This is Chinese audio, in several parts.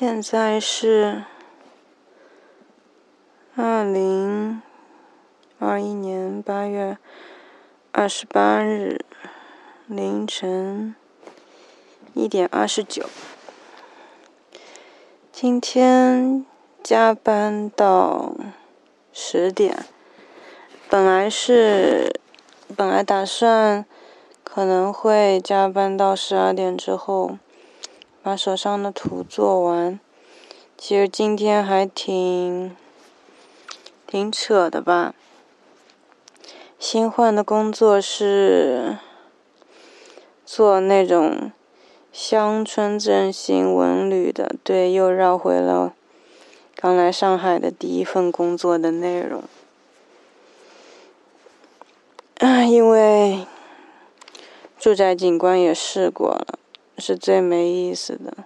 现在是二零二一年八月二十八日凌晨一点二十九。今天加班到十点，本来是本来打算可能会加班到十二点之后。把手上的图做完，其实今天还挺挺扯的吧。新换的工作是做那种乡村振兴文旅的，对，又绕回了刚来上海的第一份工作的内容。啊，因为住宅景观也试过了。是最没意思的，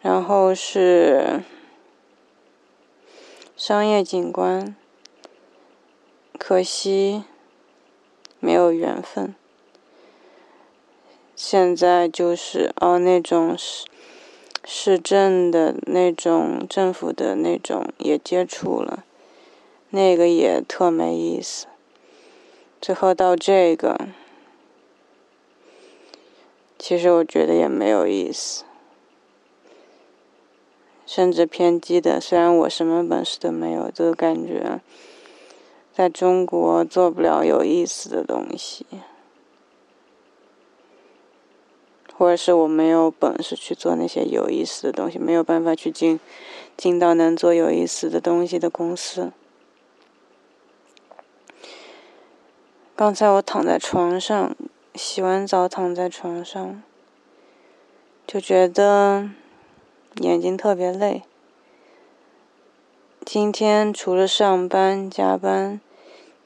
然后是商业景观，可惜没有缘分。现在就是哦，那种市市政的那种政府的那种也接触了，那个也特没意思。最后到这个。其实我觉得也没有意思，甚至偏激的。虽然我什么本事都没有，这个感觉，在中国做不了有意思的东西，或者是我没有本事去做那些有意思的东西，没有办法去进进到能做有意思的东西的公司。刚才我躺在床上。洗完澡躺在床上，就觉得眼睛特别累。今天除了上班加班，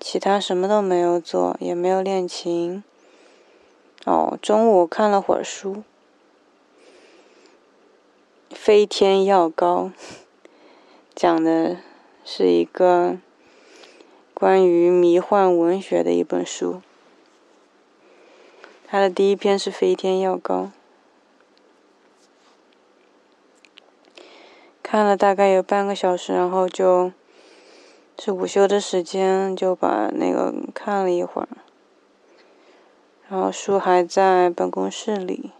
其他什么都没有做，也没有练琴。哦，中午看了会儿书，《飞天药膏》讲的是一个关于迷幻文学的一本书。他的第一篇是《飞天药膏》，看了大概有半个小时，然后就是午休的时间，就把那个看了一会儿，然后书还在办公室里。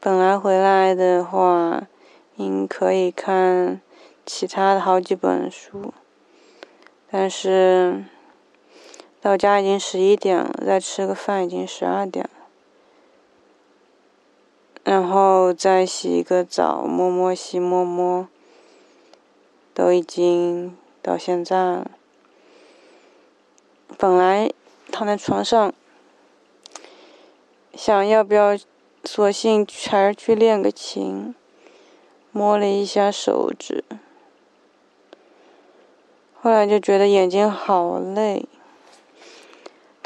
本来回来的话，应可以看其他的好几本书，但是。到家已经十一点了，再吃个饭已经十二点了，然后再洗一个澡，摸摸西摸摸，都已经到现在了。本来躺在床上，想要不要索性还是去练个琴，摸了一下手指，后来就觉得眼睛好累。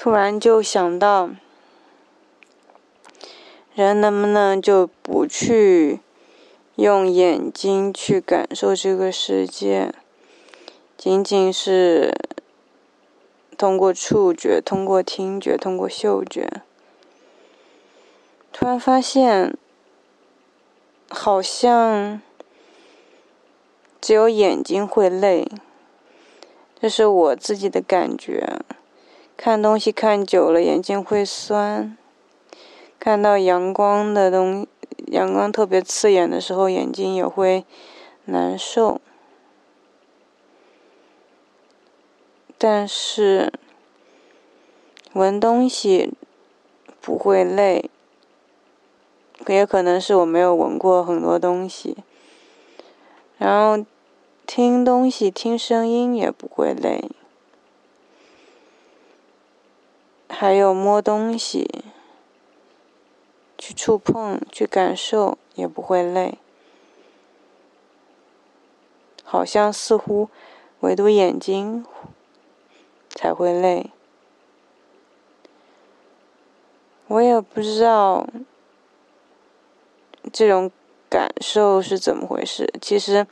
突然就想到，人能不能就不去用眼睛去感受这个世界，仅仅是通过触觉、通过听觉、通过嗅觉？突然发现，好像只有眼睛会累，这是我自己的感觉。看东西看久了，眼睛会酸；看到阳光的东，阳光特别刺眼的时候，眼睛也会难受。但是闻东西不会累，也可能是我没有闻过很多东西。然后听东西、听声音也不会累。还有摸东西，去触碰、去感受也不会累，好像似乎唯独眼睛才会累。我也不知道这种感受是怎么回事。其实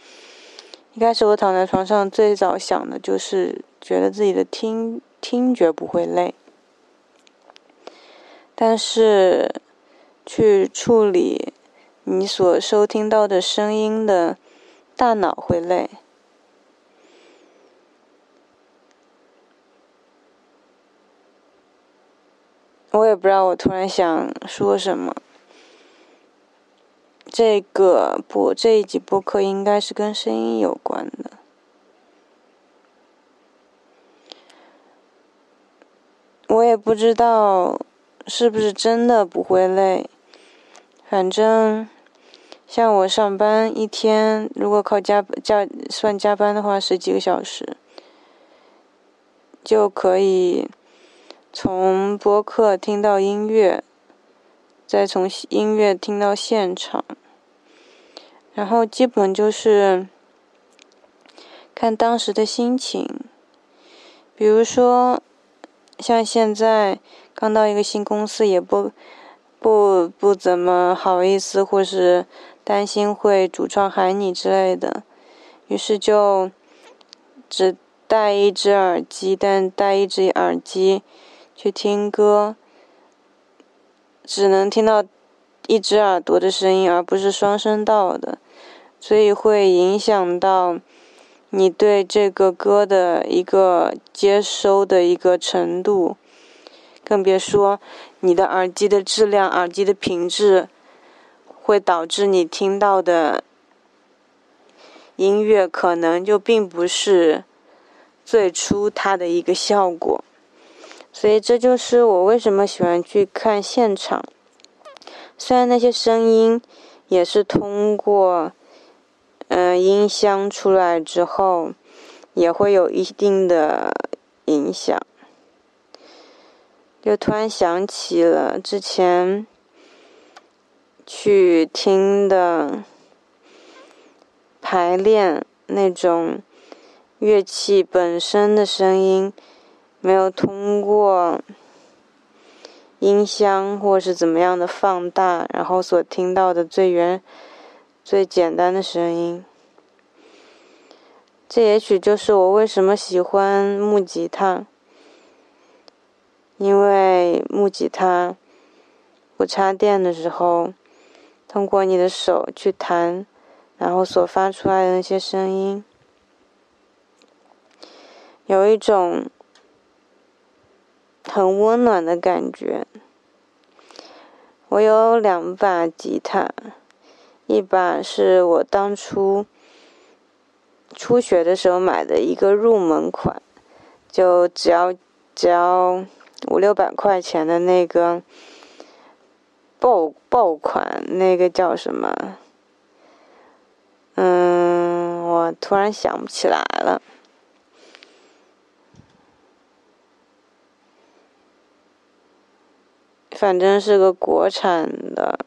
一开始我躺在床上，最早想的就是觉得自己的听听觉不会累。但是，去处理你所收听到的声音的大脑会累。我也不知道我突然想说什么。这个播这一集播客应该是跟声音有关的。我也不知道是不是真的不会累。反正像我上班一天，如果靠加加算加班的话，十几个小时就可以。从播客听到音乐，再从音乐听到现场，然后基本就是看当时的心情。比如说，像现在刚到一个新公司，也不不不怎么好意思，或是担心会主创喊你之类的，于是就只戴一只耳机，但戴一只耳机。去听歌，只能听到一只耳朵的声音，而不是双声道的，所以会影响到你对这个歌的一个接收的一个程度，更别说你的耳机的质量、耳机的品质，会导致你听到的音乐可能就并不是最初它的一个效果。所以这就是我为什么喜欢去看现场。虽然那些声音也是通过嗯音箱出来之后，也会有一定的影响。又突然想起了之前去听的排练那种乐器本身的声音。没有通过音箱或是怎么样的放大，然后所听到的最原、最简单的声音。这也许就是我为什么喜欢木吉他，因为木吉他不插电的时候，通过你的手去弹，然后所发出来的那些声音，有一种。很温暖的感觉。我有两把吉他，一把是我当初初学的时候买的一个入门款，就只要只要五六百块钱的那个爆爆款，那个叫什么？嗯，我突然想不起来了。反正是个国产的，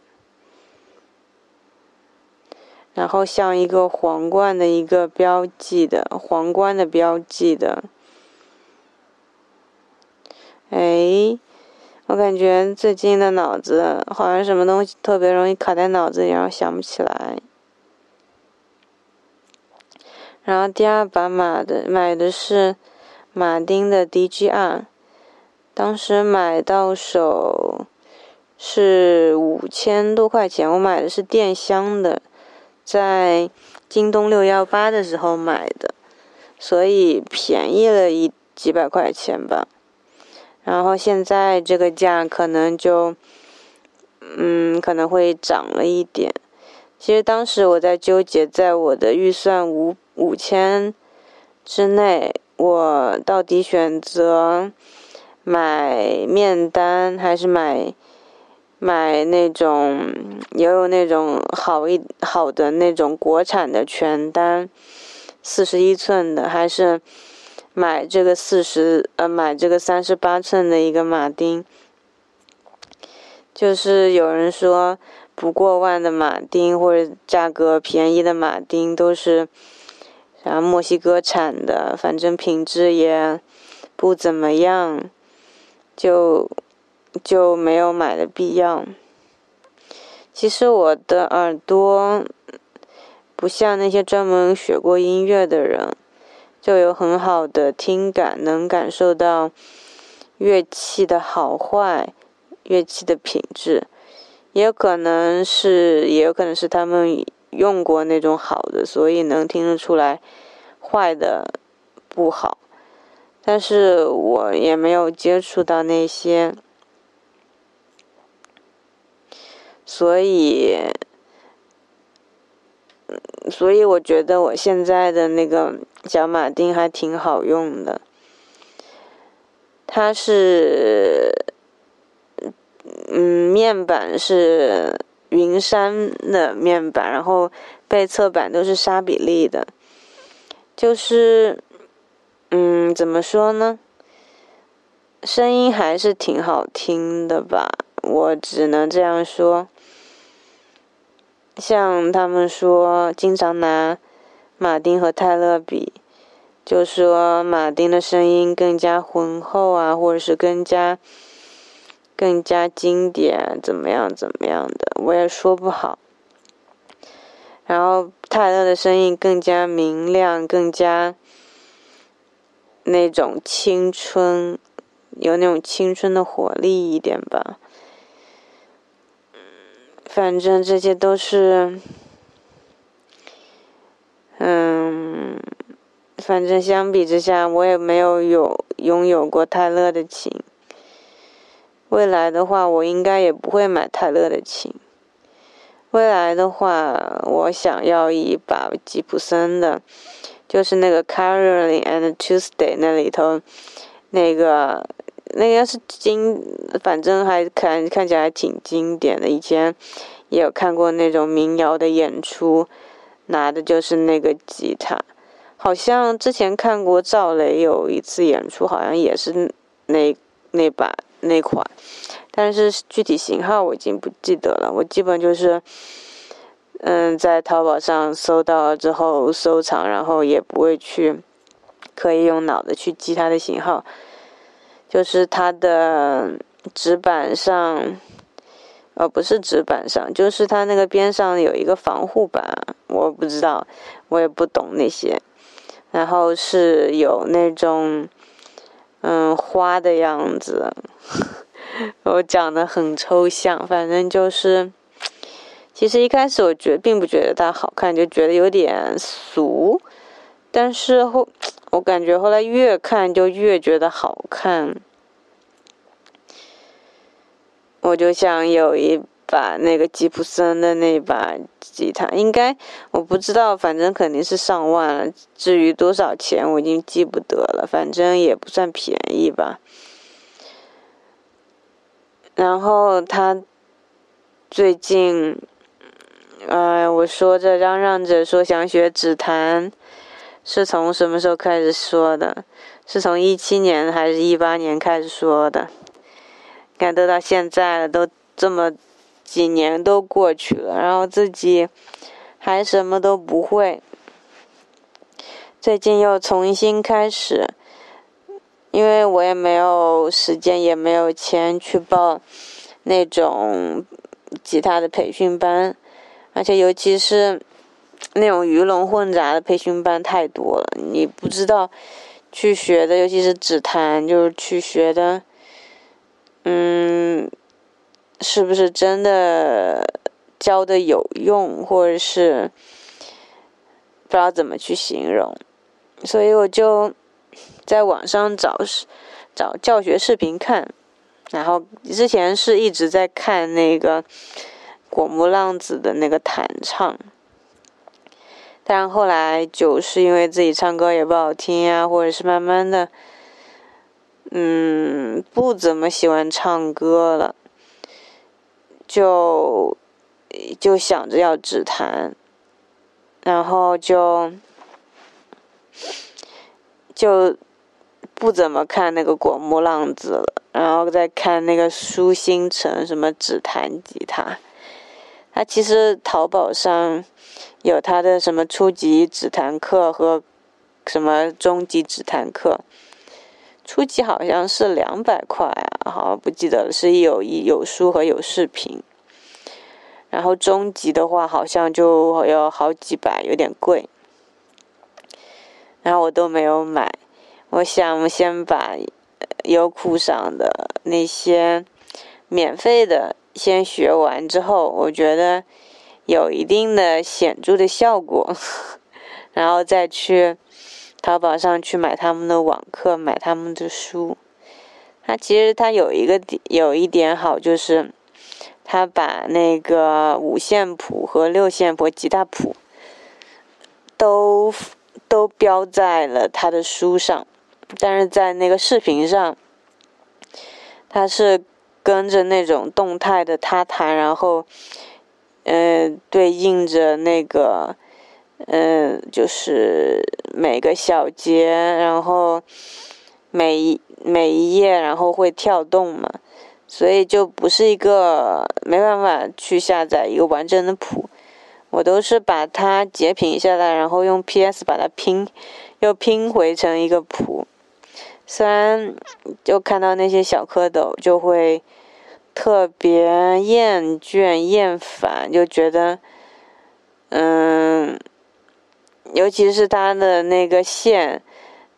然后像一个皇冠的一个标记的皇冠的标记的，哎，我感觉最近的脑子好像什么东西特别容易卡在脑子里，然后想不起来。然后第二把马的买的是马丁的 DGR。当时买到手是五千多块钱，我买的是电箱的，在京东六幺八的时候买的，所以便宜了一几百块钱吧。然后现在这个价可能就，嗯，可能会涨了一点。其实当时我在纠结，在我的预算五五千之内，我到底选择。买面单还是买买那种也有那种好一好的那种国产的全单，四十一寸的，还是买这个四十呃买这个三十八寸的一个马丁。就是有人说不过万的马丁或者价格便宜的马丁都是啥墨西哥产的，反正品质也不怎么样。就就没有买的必要。其实我的耳朵不像那些专门学过音乐的人，就有很好的听感，能感受到乐器的好坏、乐器的品质。也可能是，也有可能是他们用过那种好的，所以能听得出来坏的不好。但是我也没有接触到那些，所以，所以我觉得我现在的那个小马丁还挺好用的。它是，嗯，面板是云杉的面板，然后背侧板都是沙比利的，就是。嗯，怎么说呢？声音还是挺好听的吧，我只能这样说。像他们说，经常拿马丁和泰勒比，就说马丁的声音更加浑厚啊，或者是更加更加经典，怎么样怎么样的，我也说不好。然后泰勒的声音更加明亮，更加。那种青春，有那种青春的活力一点吧。反正这些都是，嗯，反正相比之下，我也没有有拥有过泰勒的琴。未来的话，我应该也不会买泰勒的琴。未来的话，我想要一把吉普森的。就是那个 Caroline and Tuesday 那里头，那个那个是经，反正还看看起来挺经典的。以前也有看过那种民谣的演出，拿的就是那个吉他。好像之前看过赵雷有一次演出，好像也是那那把那款，但是具体型号我已经不记得了。我基本就是。嗯，在淘宝上搜到之后收藏，然后也不会去，可以用脑子去记它的型号。就是它的纸板上，呃，不是纸板上，就是它那个边上有一个防护板，我不知道，我也不懂那些。然后是有那种，嗯，花的样子，我讲的很抽象，反正就是。其实一开始我觉并不觉得它好看，就觉得有点俗。但是后，我感觉后来越看就越觉得好看。我就想有一把那个吉普森的那把吉他，应该我不知道，反正肯定是上万了。至于多少钱，我已经记不得了，反正也不算便宜吧。然后他最近。哎，我说着嚷嚷着说想学指弹，是从什么时候开始说的？是从一七年还是一八年开始说的？看都到现在了，都这么几年都过去了，然后自己还什么都不会。最近又重新开始，因为我也没有时间，也没有钱去报那种吉他的培训班。而且，尤其是那种鱼龙混杂的培训班太多了，你不知道去学的，尤其是指弹，就是去学的，嗯，是不是真的教的有用，或者是不知道怎么去形容，所以我就在网上找找教学视频看，然后之前是一直在看那个。果木浪子的那个弹唱，但后来就是因为自己唱歌也不好听呀，或者是慢慢的，嗯，不怎么喜欢唱歌了，就就想着要指弹，然后就就不怎么看那个果木浪子了，然后再看那个苏星辰什么指弹吉他。他其实淘宝上有他的什么初级指弹课和什么中级指弹课，初级好像是两百块啊，好像不记得了，是有一有书和有视频。然后中级的话好像就要好几百，有点贵。然后我都没有买，我想先把优酷上的那些免费的。先学完之后，我觉得有一定的显著的效果，然后再去淘宝上去买他们的网课，买他们的书。它其实它有一个有一点好，就是它把那个五线谱和六线谱吉他谱都都标在了他的书上，但是在那个视频上，它是跟着那种动态的他弹，然后嗯对应着那个嗯就是每个小节，然后每一。每一页，然后会跳动嘛，所以就不是一个没办法去下载一个完整的谱。我都是把它截屏下来，然后用 PS 把它拼，又拼回成一个谱。虽然就看到那些小蝌蚪，就会特别厌倦、厌烦，就觉得，嗯，尤其是它的那个线。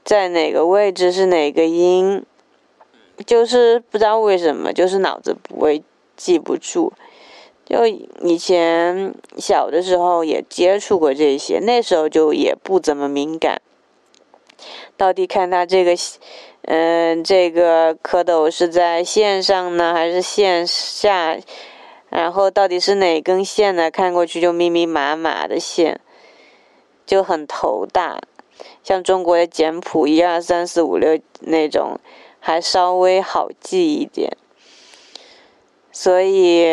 在哪个位置是哪个音，就是不知道为什么，就是脑子不会记不住。就以前小的时候也接触过这些，那时候就也不怎么敏感。到底看它这个，嗯，这个蝌蚪是在线上呢，还是线下？然后到底是哪根线呢？看过去就密密麻麻的线，就很头大。像中国的简谱一二三四五六那种，还稍微好记一点，所以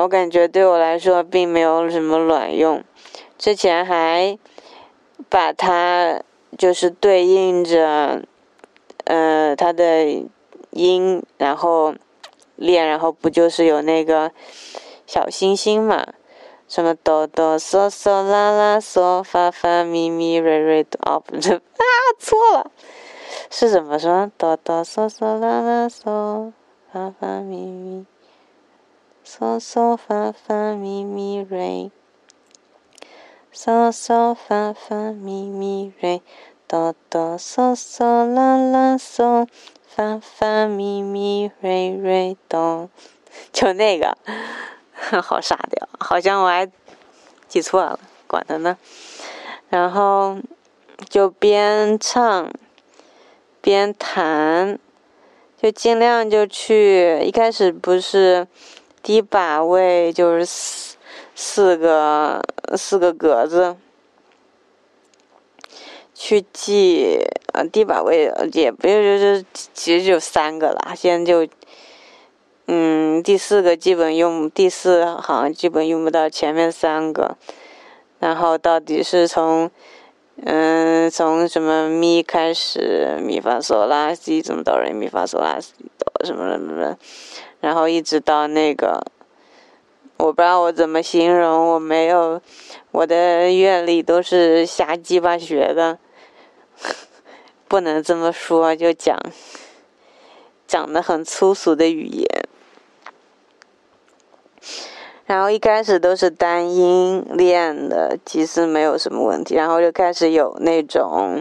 我感觉对我来说并没有什么卵用。之前还把它就是对应着，呃，它的音，然后练，然后不就是有那个小星星嘛？什么哆哆嗦嗦啦啦嗦发发咪咪瑞瑞哆哦不对 啊错了，是怎么说？哆哆嗦嗦啦啦嗦发发咪咪嗦嗦发发咪咪瑞嗦嗦发发咪咪瑞哆哆嗦嗦啦啦嗦发发咪咪瑞瑞哆，就那个。好傻的，好像我还记错了，管他呢。然后就边唱边弹，就尽量就去。一开始不是低把位，就是四个四个格子去记。呃，低把位也不就是，其实就三个了。现在就。嗯，第四个基本用，第四行基本用不到前面三个，然后到底是从，嗯，从什么咪开始，咪发嗦拉西怎么哆来咪发嗦拉西哆什么什么的，然后一直到那个，我不知道我怎么形容，我没有，我的乐理都是瞎鸡巴学的，不能这么说，就讲，讲的很粗俗的语言。然后一开始都是单音练的，其实没有什么问题。然后就开始有那种，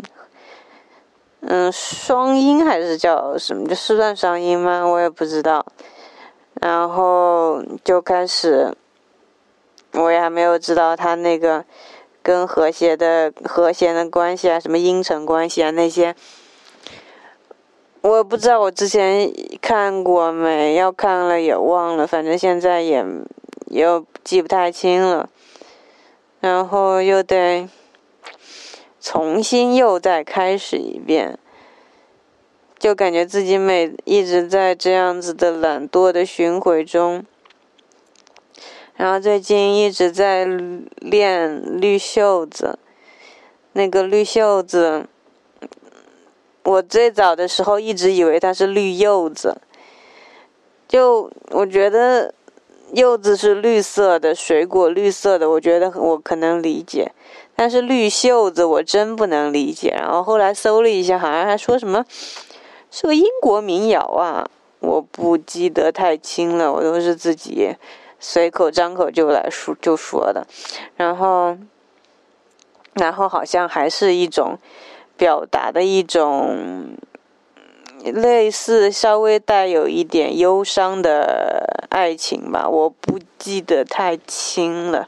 嗯，双音还是叫什么？就是算双音吗？我也不知道。然后就开始，我也还没有知道它那个跟和谐的和弦的关系啊，什么音程关系啊那些，我不知道。我之前看过没？要看了也忘了。反正现在也。又记不太清了，然后又得重新又再开始一遍，就感觉自己每一直在这样子的懒惰的巡回中，然后最近一直在练绿袖子，那个绿袖子，我最早的时候一直以为它是绿柚子，就我觉得。柚子是绿色的水果，绿色的，我觉得我可能理解，但是绿袖子我真不能理解。然后后来搜了一下，好像还说什么是个英国民谣啊，我不记得太清了，我都是自己随口张口就来说就说的。然后，然后好像还是一种表达的一种类似稍微带有一点忧伤的爱情吧，我不记得太清了，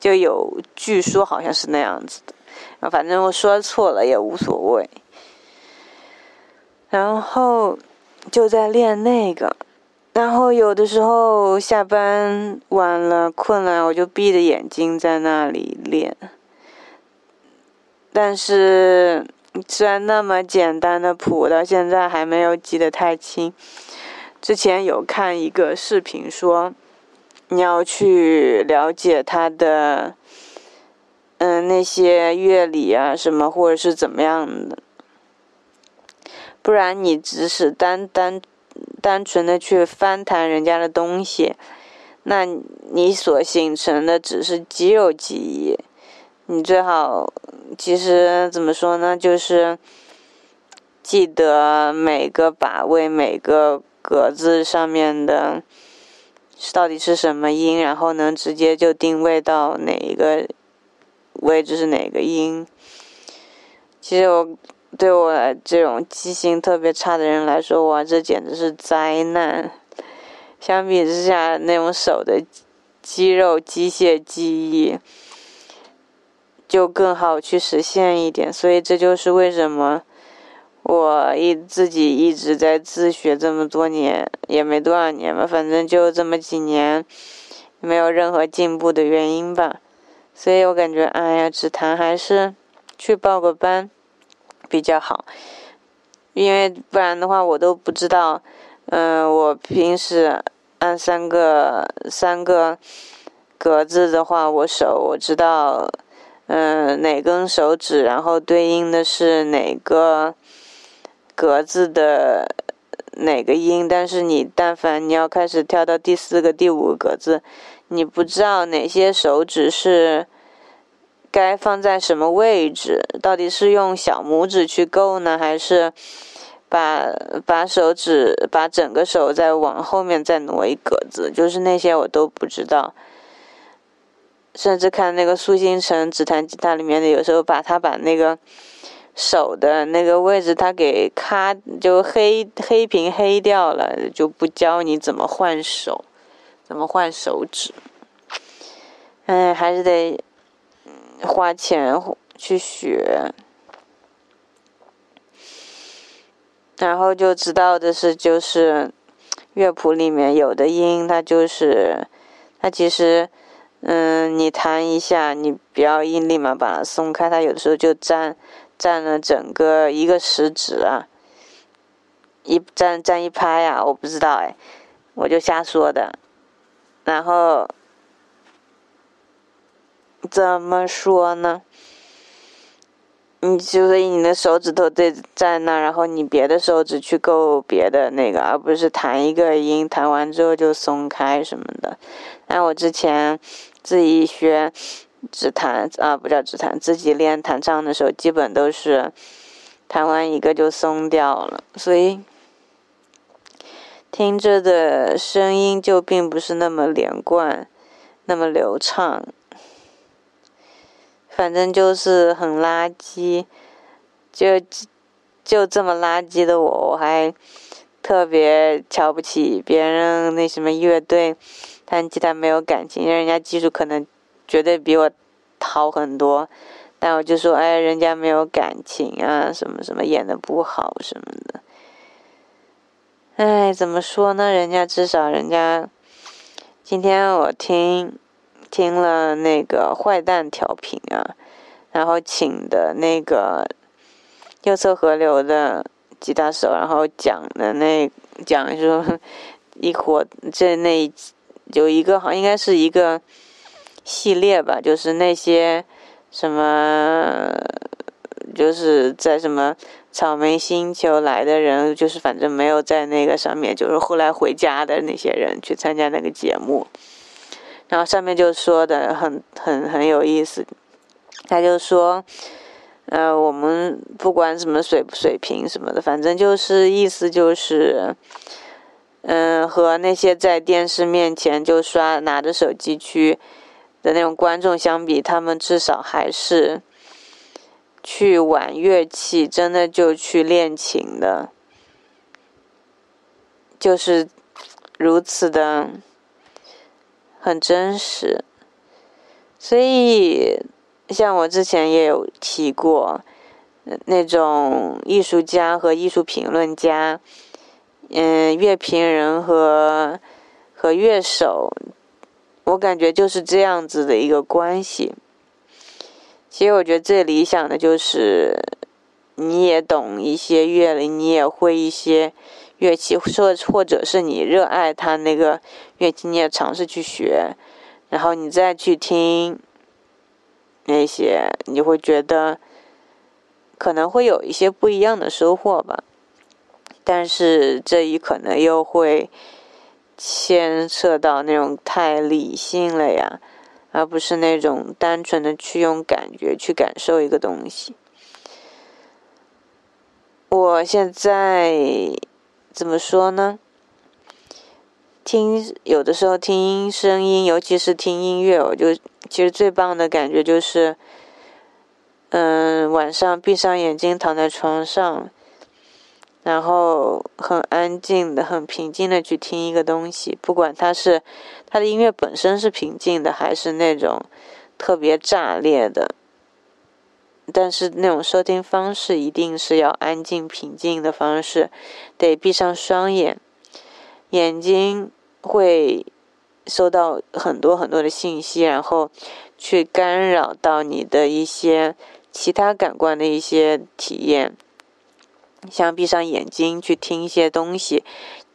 就有据说好像是那样子的，反正我说错了也无所谓。然后就在练那个，然后有的时候下班晚了困了，我就闭着眼睛在那里练，但是。虽然那么简单的谱，到现在还没有记得太清。之前有看一个视频说，你要去了解它的，嗯，那些乐理啊什么，或者是怎么样的，不然你只是单单单纯的去翻弹人家的东西，那你所形成的只是肌肉记忆。你最好，其实怎么说呢？就是记得每个把位、每个格子上面的到底是什么音，然后能直接就定位到哪一个位置是哪个音。其实我对我这种记性特别差的人来说，哇，这简直是灾难！相比之下，那种手的肌肉机械记忆。就更好去实现一点，所以这就是为什么我一自己一直在自学这么多年，也没多少年吧，反正就这么几年，没有任何进步的原因吧。所以我感觉，哎呀，只弹还是去报个班比较好，因为不然的话，我都不知道，嗯，我平时按三个三个格子的话，我手我知道。嗯，哪根手指，然后对应的是哪个格子的哪个音？但是你但凡你要开始跳到第四个、第五个格子，你不知道哪些手指是该放在什么位置，到底是用小拇指去够呢，还是把把手指把整个手再往后面再挪一格子？就是那些我都不知道。甚至看那个苏星辰指弹吉他里面的，有时候把他把那个手的那个位置他给咔就黑黑屏黑掉了，就不教你怎么换手，怎么换手指。哎，还是得花钱去学，然后就知道的是，就是乐谱里面有的音，它就是它其实。嗯，你弹一下，你不要一立马把它松开，它有的时候就占占了整个一个食指啊，一占占一拍呀，我不知道哎，我就瞎说的。然后怎么说呢？你就所以你的手指头在在那，然后你别的手指去够别的那个，而不是弹一个音，弹完之后就松开什么的。那我之前自己学指弹啊，不叫指弹，自己练弹唱的时候，基本都是弹完一个就松掉了，所以听着的声音就并不是那么连贯，那么流畅。反正就是很垃圾，就就这么垃圾的我，我还特别瞧不起别人那什么乐队弹吉他没有感情，人家技术可能绝对比我好很多，但我就说哎，人家没有感情啊，什么什么演的不好什么的，哎，怎么说呢？人家至少人家今天我听。听了那个坏蛋调频啊，然后请的那个右侧河流的吉他手，然后讲的那讲说一伙这那有一个好像应该是一个系列吧，就是那些什么就是在什么草莓星球来的人，就是反正没有在那个上面，就是后来回家的那些人去参加那个节目。然后上面就说的很很很有意思，他就说，呃，我们不管什么水水平什么的，反正就是意思就是，嗯，和那些在电视面前就刷拿着手机去的那种观众相比，他们至少还是去玩乐器，真的就去练琴的，就是如此的很真实。所以，像我之前也有提过，那种艺术家和艺术评论家，嗯，乐评人和和乐手，我感觉就是这样子的一个关系。其实我觉得最理想的就是，你也懂一些乐理，你也会一些乐器，或或者是你热爱它那个乐器，你也尝试去学。然后你再去听那些，你会觉得可能会有一些不一样的收获吧。但是这一可能又会牵涉到那种太理性了呀，而不是那种单纯的去用感觉去感受一个东西。我现在怎么说呢？听有的时候听声音，尤其是听音乐，我就其实最棒的感觉就是，嗯，晚上闭上眼睛躺在床上，然后很安静的、很平静的去听一个东西，不管它是它的音乐本身是平静的，还是那种特别炸裂的，但是那种收听方式一定是要安静平静的方式，得闭上双眼，眼睛。会收到很多很多的信息，然后去干扰到你的一些其他感官的一些体验。像闭上眼睛去听一些东西，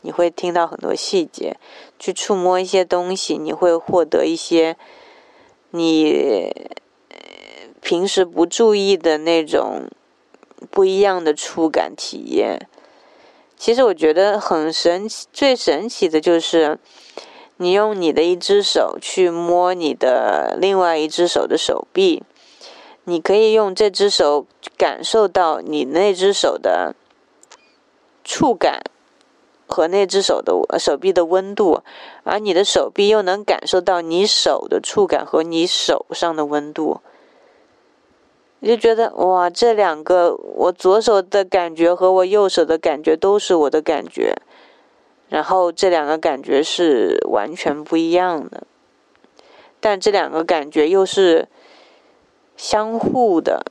你会听到很多细节；去触摸一些东西，你会获得一些你平时不注意的那种不一样的触感体验。其实我觉得很神奇，最神奇的就是，你用你的一只手去摸你的另外一只手的手臂，你可以用这只手感受到你那只手的触感和那只手的手臂的温度，而你的手臂又能感受到你手的触感和你手上的温度。我就觉得哇，这两个我左手的感觉和我右手的感觉都是我的感觉，然后这两个感觉是完全不一样的，但这两个感觉又是相互的，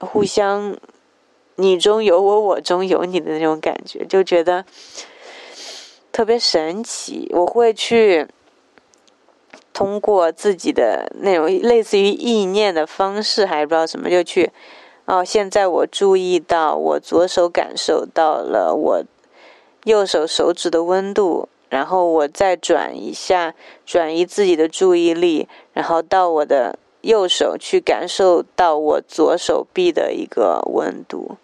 互相你中有我，我中有你的那种感觉，就觉得特别神奇。我会去。通过自己的那种类似于意念的方式，还不知道什么，就去哦。现在我注意到，我左手感受到了我右手手指的温度，然后我再转一下，转移自己的注意力，然后到我的右手去感受到我左手臂的一个温度，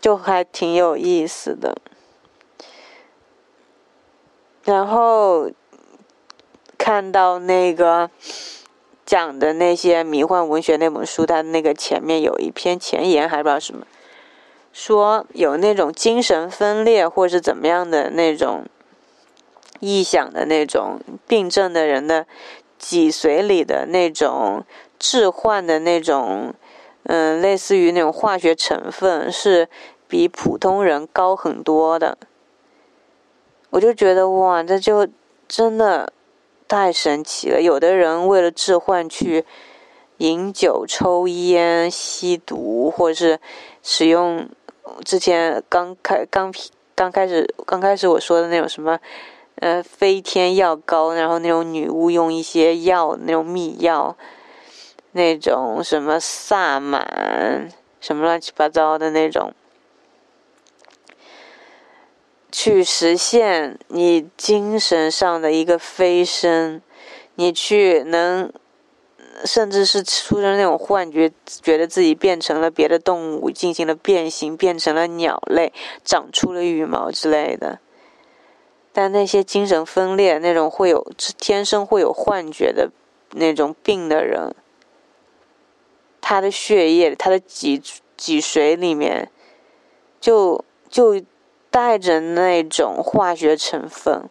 就还挺有意思的。然后。看到那个讲的那些迷幻文学那本书，它那个前面有一篇前言，还不知道什么，说有那种精神分裂或是怎么样的那种臆想的那种病症的人的脊髓里的那种置换的那种，嗯，类似于那种化学成分是比普通人高很多的。我就觉得哇，这就真的。太神奇了！有的人为了置换去饮酒、抽烟、吸毒，或者是使用之前刚开刚刚开始刚开始我说的那种什么呃飞天药膏，然后那种女巫用一些药那种秘药，那种什么萨满什么乱七八糟的那种。去实现你精神上的一个飞升，你去能，甚至是出现那种幻觉，觉得自己变成了别的动物，进行了变形，变成了鸟类，长出了羽毛之类的。但那些精神分裂、那种会有天生会有幻觉的那种病的人，他的血液、他的脊脊髓里面，就就。带着那种化学成分，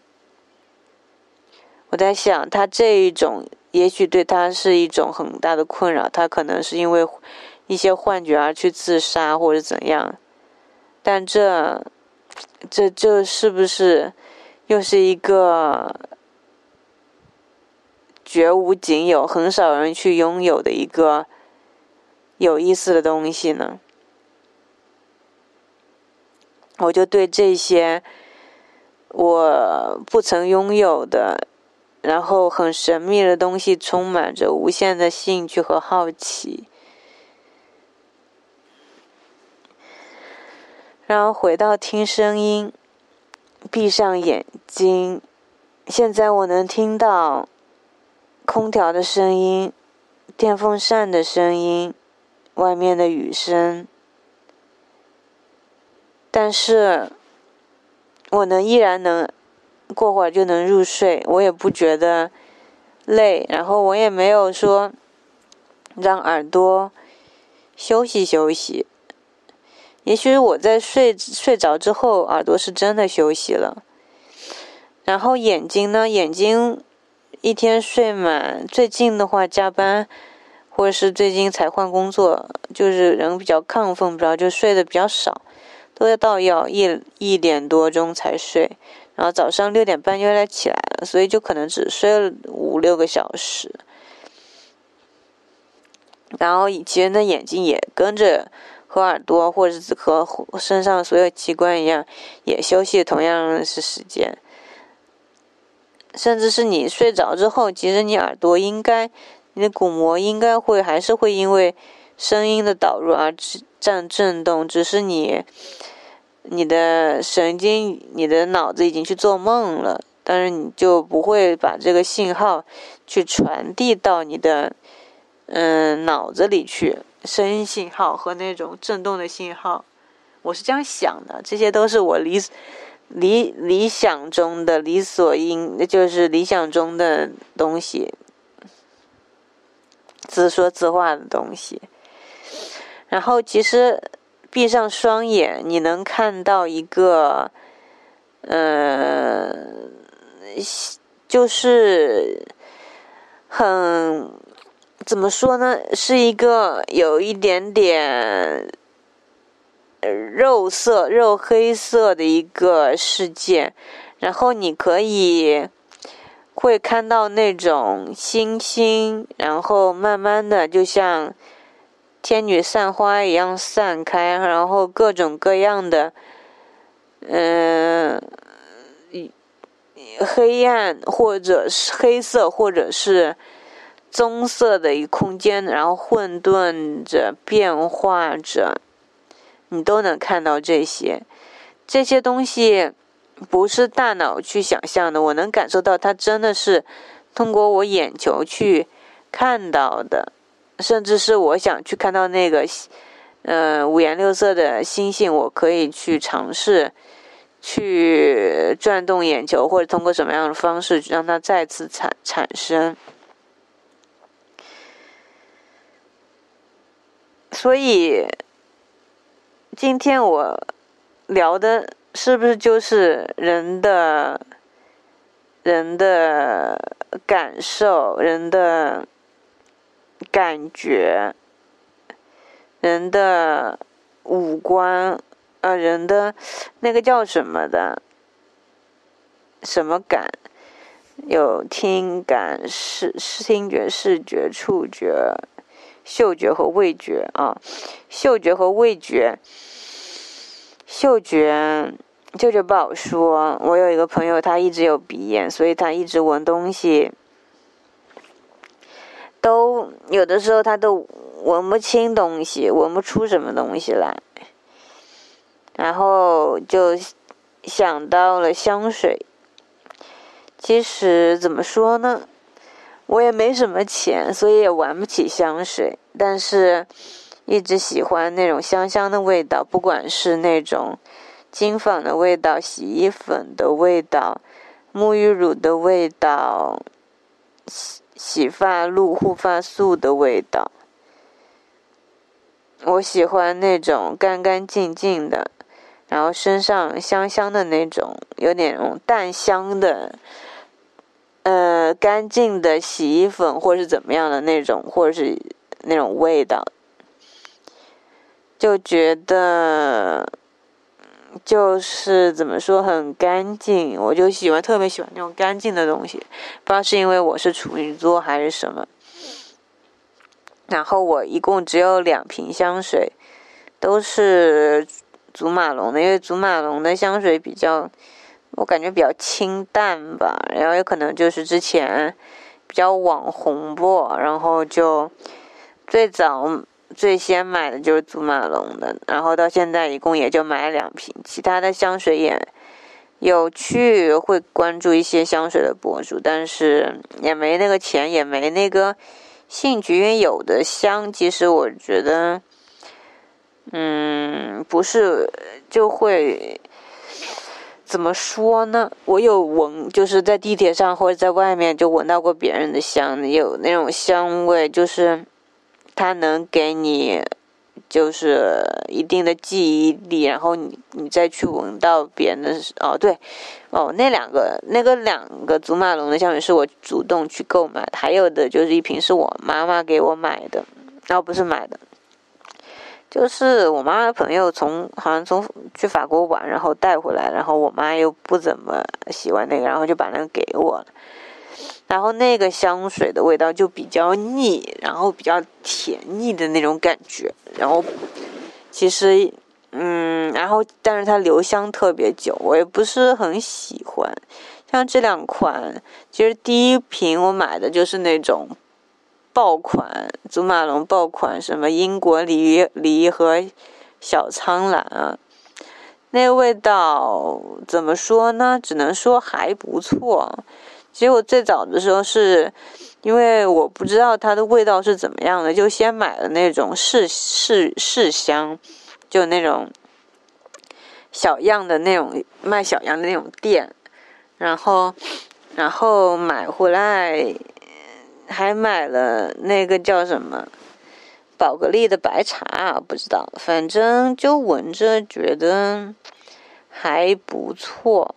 我在想，他这一种也许对他是一种很大的困扰，他可能是因为一些幻觉而去自杀或者怎样，但这，这这是不是又是一个绝无仅有、很少人去拥有的一个有意思的东西呢？我就对这些我不曾拥有的，然后很神秘的东西充满着无限的兴趣和好奇。然后回到听声音，闭上眼睛。现在我能听到空调的声音、电风扇的声音、外面的雨声。但是，我能依然能过会儿就能入睡，我也不觉得累，然后我也没有说让耳朵休息休息。也许我在睡睡着之后，耳朵是真的休息了，然后眼睛呢？眼睛一天睡满，最近的话加班，或者是最近才换工作，就是人比较亢奋，不知道就睡得比较少。都要到要一一点多钟才睡，然后早上六点半又来起来了，所以就可能只睡了五六个小时。然后其实的眼睛也跟着和耳朵或者是和身上所有器官一样，也休息同样是时间。甚至是你睡着之后，其实你耳朵应该，你的鼓膜应该会还是会因为声音的导入而震震动，只是你。你的神经，你的脑子已经去做梦了，但是你就不会把这个信号去传递到你的嗯脑子里去，声音信号和那种震动的信号，我是这样想的，这些都是我理理理想中的理所应，就是理想中的东西，自说自话的东西，然后其实。闭上双眼，你能看到一个，呃，就是很怎么说呢？是一个有一点点肉色、肉黑色的一个世界，然后你可以会看到那种星星，然后慢慢的就像。天女散花一样散开，然后各种各样的，嗯，黑暗或者是黑色或者是棕色的一空间，然后混沌着变化着，你都能看到这些。这些东西不是大脑去想象的，我能感受到它真的是通过我眼球去看到的。甚至是我想去看到那个，嗯，五颜六色的星星，我可以去尝试，去转动眼球，或者通过什么样的方式让它再次产产生。所以，今天我聊的是不是就是人的，人的感受，人的。感觉，人的五官，呃，人的那个叫什么的，什么感？有听感、视视听觉、视觉、触觉、嗅觉和味觉啊。嗅觉和味觉，嗅觉，嗅觉不好说。我有一个朋友，他一直有鼻炎，所以他一直闻东西。都有的时候，他都闻不清东西，闻不出什么东西来，然后就想到了香水。其实怎么说呢，我也没什么钱，所以也玩不起香水。但是，一直喜欢那种香香的味道，不管是那种金纺的味道、洗衣粉的味道、沐浴乳的味道。洗发露、护发素的味道，我喜欢那种干干净净的，然后身上香香的那种，有点淡香的，呃，干净的洗衣粉或是怎么样的那种，或者是那种味道，就觉得就是怎么说很干净，我就喜欢特别喜欢那种干净的东西，不知道是因为我是处女座还是什么。然后我一共只有两瓶香水，都是祖马龙的，因为祖马龙的香水比较，我感觉比较清淡吧。然后有可能就是之前比较网红不，然后就最早最先买的就是祖马龙的，然后到现在一共也就买了两瓶，其他的香水也有去会关注一些香水的博主，但是也没那个钱，也没那个。兴趣，因为有的香，其实我觉得，嗯，不是就会怎么说呢？我有闻，就是在地铁上或者在外面就闻到过别人的香，有那种香味，就是它能给你。就是一定的记忆力，然后你你再去闻到别人的哦，对，哦，那两个那个两个祖马龙的香水是我主动去购买的，还有的就是一瓶是我妈妈给我买的，哦，不是买的，就是我妈的朋友从好像从去法国玩，然后带回来，然后我妈又不怎么喜欢那个，然后就把那个给我了。然后那个香水的味道就比较腻，然后比较甜腻的那种感觉。然后其实，嗯，然后但是它留香特别久，我也不是很喜欢。像这两款，其实第一瓶我买的就是那种爆款，祖马龙爆款，什么英国梨梨和小苍兰啊，那味道怎么说呢？只能说还不错。其实我最早的时候是，因为我不知道它的味道是怎么样的，就先买了那种试试试香，就那种小样的那种卖小样的那种店，然后然后买回来，还买了那个叫什么宝格丽的白茶，不知道，反正就闻着觉得还不错。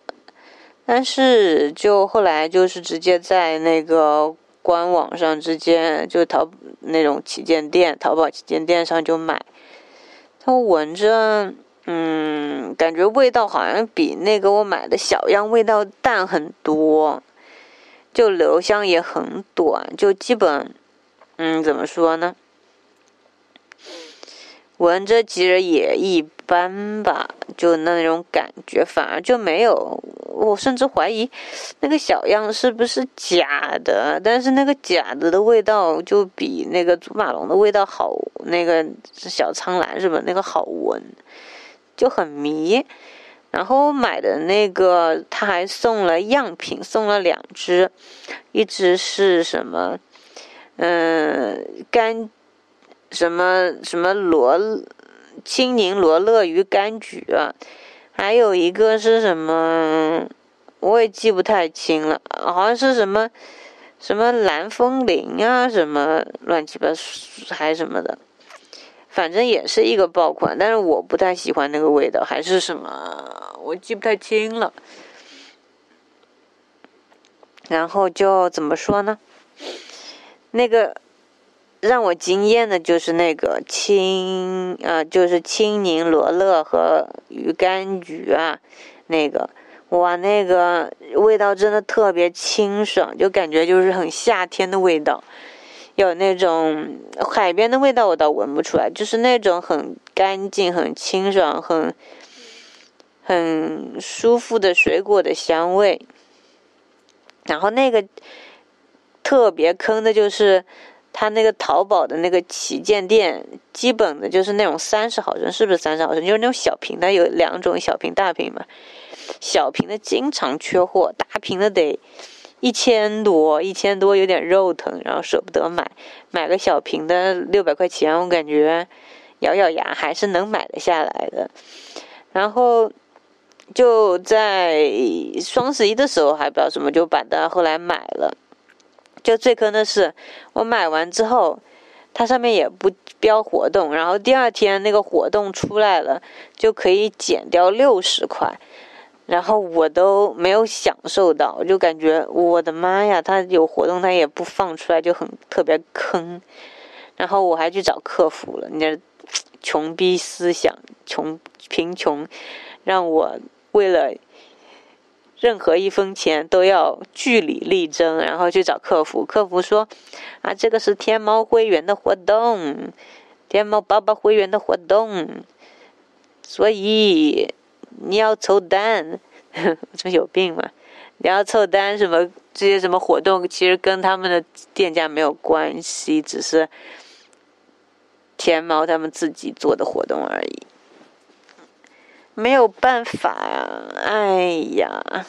但是，就后来就是直接在那个官网上，直接就淘那种旗舰店，淘宝旗舰店上就买。它闻着，嗯，感觉味道好像比那个我买的小样味道淡很多，就留香也很短，就基本，嗯，怎么说呢？闻着其实也一般吧，就那种感觉，反而就没有。我甚至怀疑那个小样是不是假的，但是那个假的的味道就比那个祖马龙的味道好，那个小苍兰是吧？那个好闻，就很迷。然后买的那个他还送了样品，送了两支，一支是什么？嗯，干什么什么罗青柠罗勒与柑橘啊。还有一个是什么，我也记不太清了，好像是什么什么蓝风铃啊，什么乱七八糟还什么的，反正也是一个爆款，但是我不太喜欢那个味道，还是什么，我记不太清了。然后就怎么说呢？那个。让我惊艳的就是那个青，呃，就是青柠罗勒和鱼柑橘啊，那个，哇，那个味道真的特别清爽，就感觉就是很夏天的味道，有那种海边的味道我倒闻不出来，就是那种很干净、很清爽、很很舒服的水果的香味。然后那个特别坑的就是。他那个淘宝的那个旗舰店，基本的就是那种三十毫升，是不是三十毫升？就是那种小瓶的，有两种小瓶、大瓶嘛。小瓶的经常缺货，大瓶的得一千多，一千多有点肉疼，然后舍不得买。买个小瓶的六百块钱，我感觉咬咬牙还是能买得下来的。然后就在双十一的时候还不知道什么，就把它后来买了。就最坑的是，我买完之后，它上面也不标活动，然后第二天那个活动出来了，就可以减掉六十块，然后我都没有享受到，我就感觉我的妈呀，它有活动它也不放出来，就很特别坑，然后我还去找客服了，你这穷逼思想，穷贫穷。让我为了任何一分钱都要据理力争，然后去找客服。客服说：“啊，这个是天猫会员的活动，天猫爸爸会员的活动，所以你要凑单。这有病吗？你要凑单什么？这些什么活动，其实跟他们的店家没有关系，只是天猫他们自己做的活动而已。”没有办法呀，哎呀，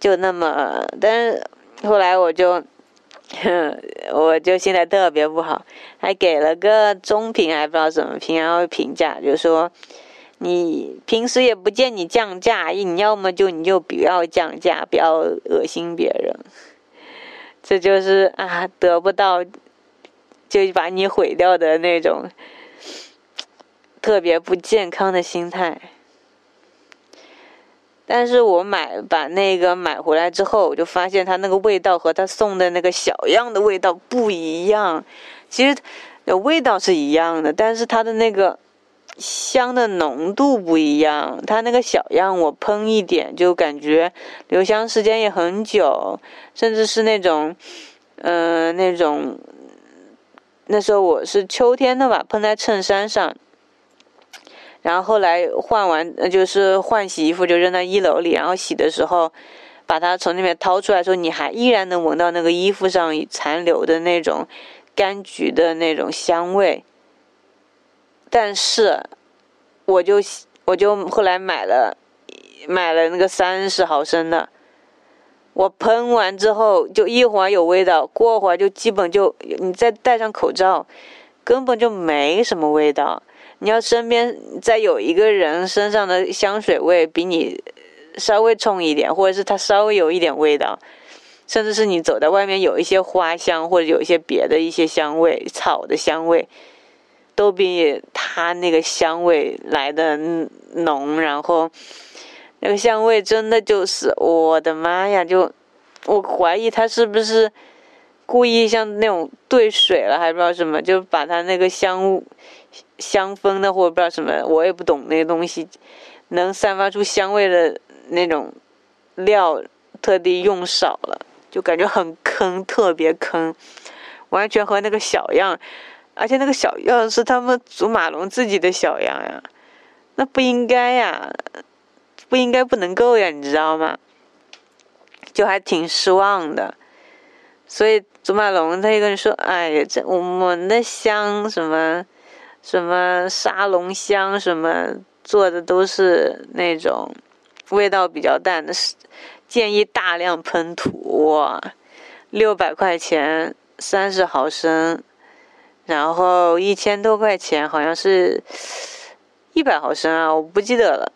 就那么，但是后来我就，哼 我就现在特别不好，还给了个中评，还不知道怎么评，然后评价就说，你平时也不见你降价，你要么就你就不要降价，不要恶心别人，这就是啊，得不到就把你毁掉的那种。特别不健康的心态，但是我买把那个买回来之后，我就发现它那个味道和他送的那个小样的味道不一样。其实，味道是一样的，但是它的那个香的浓度不一样。它那个小样我喷一点就感觉留香时间也很久，甚至是那种，嗯，那种那时候我是秋天的吧，喷在衬衫上。然后后来换完，就是换洗衣服就扔在一楼里。然后洗的时候，把它从那边掏出来，说你还依然能闻到那个衣服上残留的那种柑橘的那种香味。但是，我就我就后来买了买了那个三十毫升的，我喷完之后就一会儿有味道，过会儿就基本就你再戴上口罩，根本就没什么味道。你要身边再有一个人身上的香水味比你稍微冲一点，或者是他稍微有一点味道，甚至是你走在外面有一些花香或者有一些别的一些香味，草的香味，都比他那个香味来的浓。然后那个香味真的就是我的妈呀！就我怀疑他是不是故意像那种兑水了，还不知道什么，就把他那个香。香氛的或者不知道什么，我也不懂那个东西，能散发出香味的那种料，特地用少了，就感觉很坑，特别坑，完全和那个小样，而且那个小样是他们祖马龙自己的小样呀，那不应该呀，不应该不能够呀，你知道吗？就还挺失望的，所以祖马龙他一个人说：“哎呀，这我们的香什么？”什么沙龙香什么做的都是那种味道比较淡的，建议大量喷涂哇，六百块钱三十毫升，然后一千多块钱好像是一百毫升啊，我不记得了。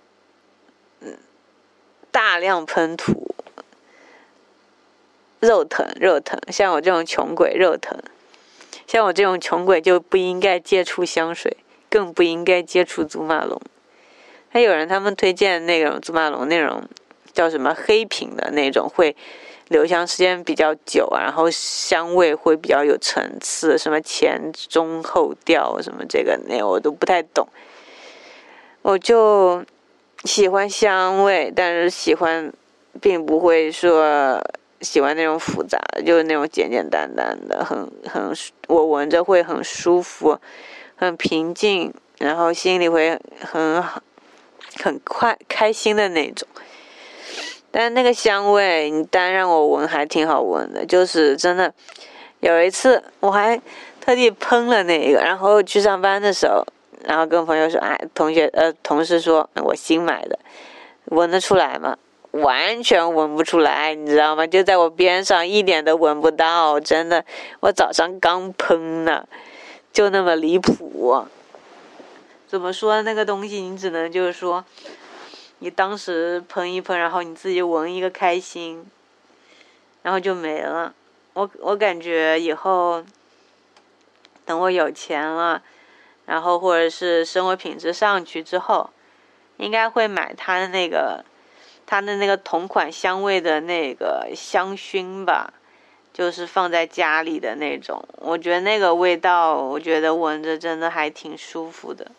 嗯，大量喷涂，肉疼肉疼，像我这种穷鬼肉疼。像我这种穷鬼就不应该接触香水，更不应该接触祖马龙。还有人他们推荐那种祖马龙那种叫什么黑瓶的那种，会留香时间比较久，然后香味会比较有层次，什么前中后调什么这个那我都不太懂。我就喜欢香味，但是喜欢并不会说。喜欢那种复杂的，就是那种简简单单的，很很我闻着会很舒服，很平静，然后心里会很很快开心的那种。但那个香味，你单让我闻还挺好闻的，就是真的。有一次我还特地喷了那个，然后去上班的时候，然后跟朋友说：“哎，同学呃，同事说我新买的，闻得出来吗？”完全闻不出来，你知道吗？就在我边上，一点都闻不到，真的。我早上刚喷呢，就那么离谱。怎么说那个东西？你只能就是说，你当时喷一喷，然后你自己闻一个开心，然后就没了。我我感觉以后，等我有钱了，然后或者是生活品质上去之后，应该会买它的那个。它的那个同款香味的那个香薰吧，就是放在家里的那种，我觉得那个味道，我觉得闻着真的还挺舒服的。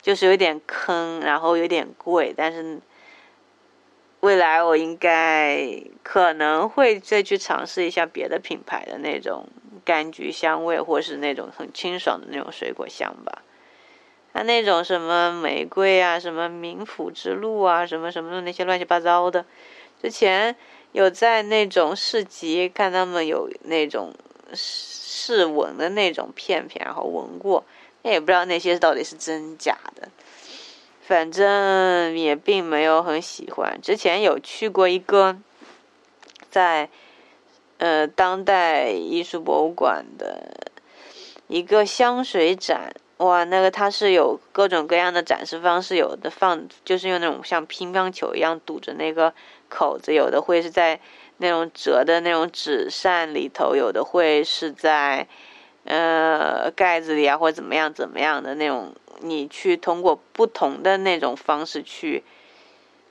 就是有点坑，然后有点贵，但是未来我应该可能会再去尝试一下别的品牌的那种柑橘香味，或是那种很清爽的那种水果香吧。他那种什么玫瑰啊，什么冥府之路啊，什么什么的那些乱七八糟的，之前有在那种市集看他们有那种试闻的那种片片，然后闻过，也不知道那些到底是真假的，反正也并没有很喜欢。之前有去过一个在呃当代艺术博物馆的一个香水展。哇，那个它是有各种各样的展示方式，有的放就是用那种像乒乓球一样堵着那个口子，有的会是在那种折的那种纸扇里头，有的会是在呃盖子里啊，或者怎么样怎么样的那种，你去通过不同的那种方式去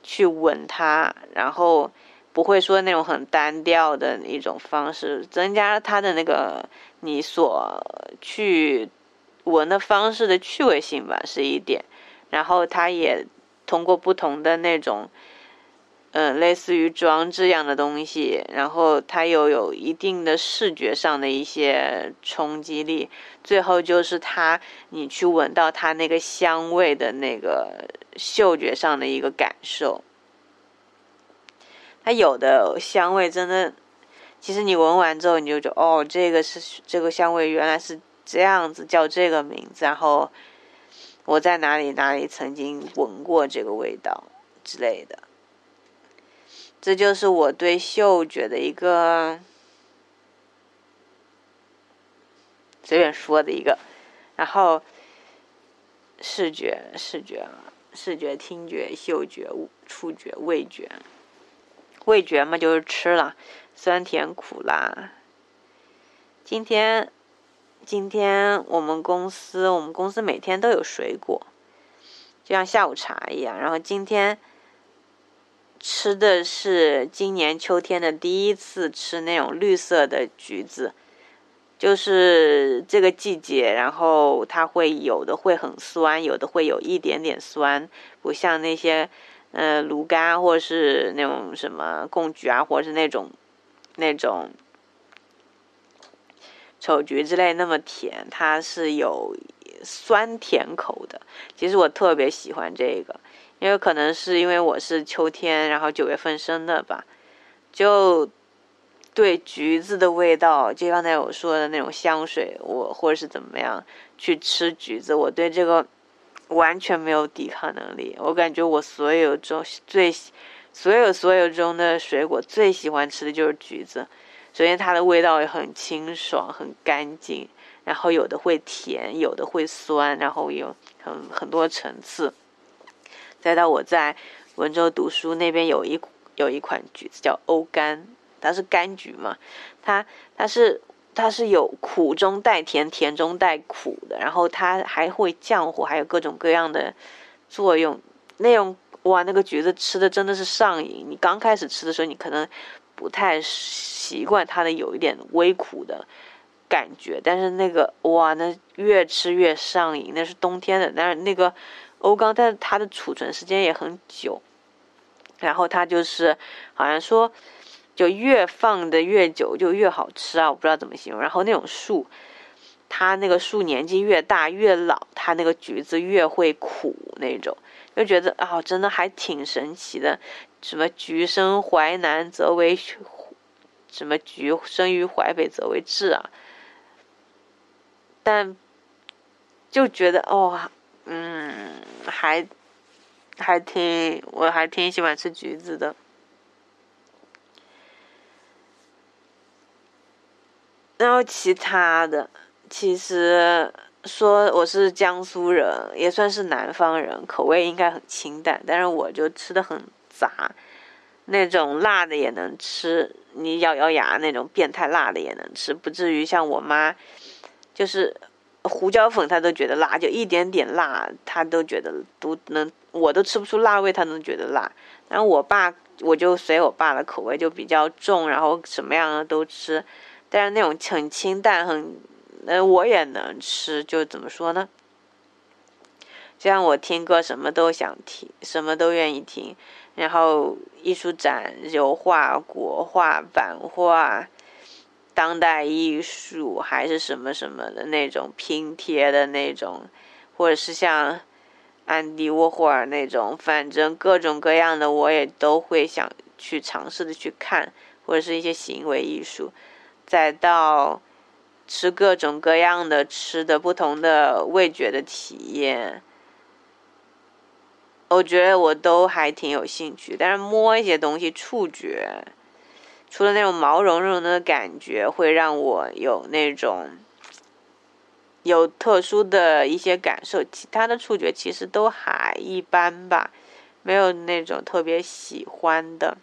去吻它，然后不会说那种很单调的一种方式，增加它的那个你所去。闻的方式的趣味性吧是一点，然后它也通过不同的那种，嗯，类似于装置一样的东西，然后它又有一定的视觉上的一些冲击力，最后就是它你去闻到它那个香味的那个嗅觉上的一个感受，它有的香味真的，其实你闻完之后你就觉得哦，这个是这个香味原来是。这样子叫这个名字，然后我在哪里哪里曾经闻过这个味道之类的，这就是我对嗅觉的一个随便说的一个，然后视觉、视觉、视觉、听觉、嗅觉、触觉、味觉，味觉嘛就是吃了，酸甜苦辣，今天。今天我们公司，我们公司每天都有水果，就像下午茶一样。然后今天吃的是今年秋天的第一次吃那种绿色的橘子，就是这个季节，然后它会有的会很酸，有的会有一点点酸，不像那些呃芦柑或者是那种什么贡橘啊，或者是那种那种。丑橘之类那么甜，它是有酸甜口的。其实我特别喜欢这个，因为可能是因为我是秋天，然后九月份生的吧，就对橘子的味道，就刚才我说的那种香水，我或者是怎么样去吃橘子，我对这个完全没有抵抗能力。我感觉我所有中最所有所有中的水果最喜欢吃的就是橘子。首先，它的味道也很清爽、很干净，然后有的会甜，有的会酸，然后有很很多层次。再到我在温州读书那边有一有一款橘子叫欧柑，它是柑橘嘛，它它是它是有苦中带甜、甜中带苦的，然后它还会降火，还有各种各样的作用。那种哇，那个橘子吃的真的是上瘾。你刚开始吃的时候，你可能。不太习惯它的有一点微苦的感觉，但是那个哇，那越吃越上瘾。那是冬天的，但是那个欧钢，但是它的储存时间也很久，然后它就是好像说，就越放的越久就越好吃啊，我不知道怎么形容。然后那种树，它那个树年纪越大越老，它那个橘子越会苦那种，就觉得啊，真的还挺神奇的。什么橘生淮南则为，什么橘生于淮北则为枳啊？但就觉得哦，嗯，还还挺，我还挺喜欢吃橘子的。然后其他的，其实说我是江苏人，也算是南方人，口味应该很清淡，但是我就吃的很。杂，那种辣的也能吃，你咬咬牙那种变态辣的也能吃，不至于像我妈，就是胡椒粉她都觉得辣，就一点点辣她都觉得都能，我都吃不出辣味，她能觉得辣。然后我爸，我就随我爸的口味就比较重，然后什么样的都吃，但是那种很清淡很，呃，我也能吃，就怎么说呢？就像我听歌什么都想听，什么都愿意听。然后艺术展、油画、国画、版画、当代艺术，还是什么什么的那种拼贴的那种，或者是像安迪沃霍尔那种，反正各种各样的我也都会想去尝试的去看，或者是一些行为艺术，再到吃各种各样的吃的不同的味觉的体验。我觉得我都还挺有兴趣，但是摸一些东西，触觉，除了那种毛茸茸的感觉会让我有那种有特殊的一些感受，其他的触觉其实都还一般吧，没有那种特别喜欢的。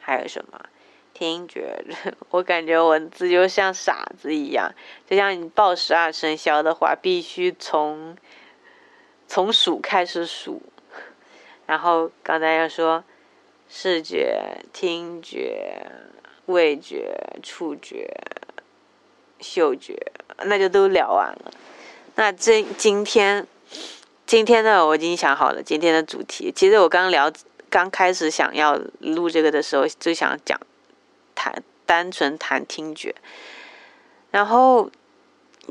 还有什么？听觉，我感觉我自己就像傻子一样，就像你报十二生肖的话，必须从。从数开始数，然后刚才要说视觉、听觉、味觉、触觉、嗅觉，那就都聊完了。那这今天今天呢，我已经想好了今天的主题。其实我刚聊刚开始想要录这个的时候，就想讲谈单纯谈听觉，然后。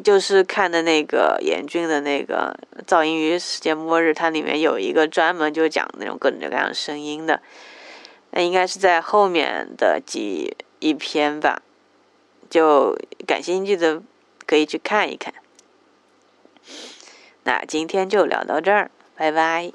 就是看的那个严峻的那个《噪音与世界末日》，它里面有一个专门就讲那种各种各样的声音的，那应该是在后面的几一篇吧，就感兴趣的可以去看一看。那今天就聊到这儿，拜拜。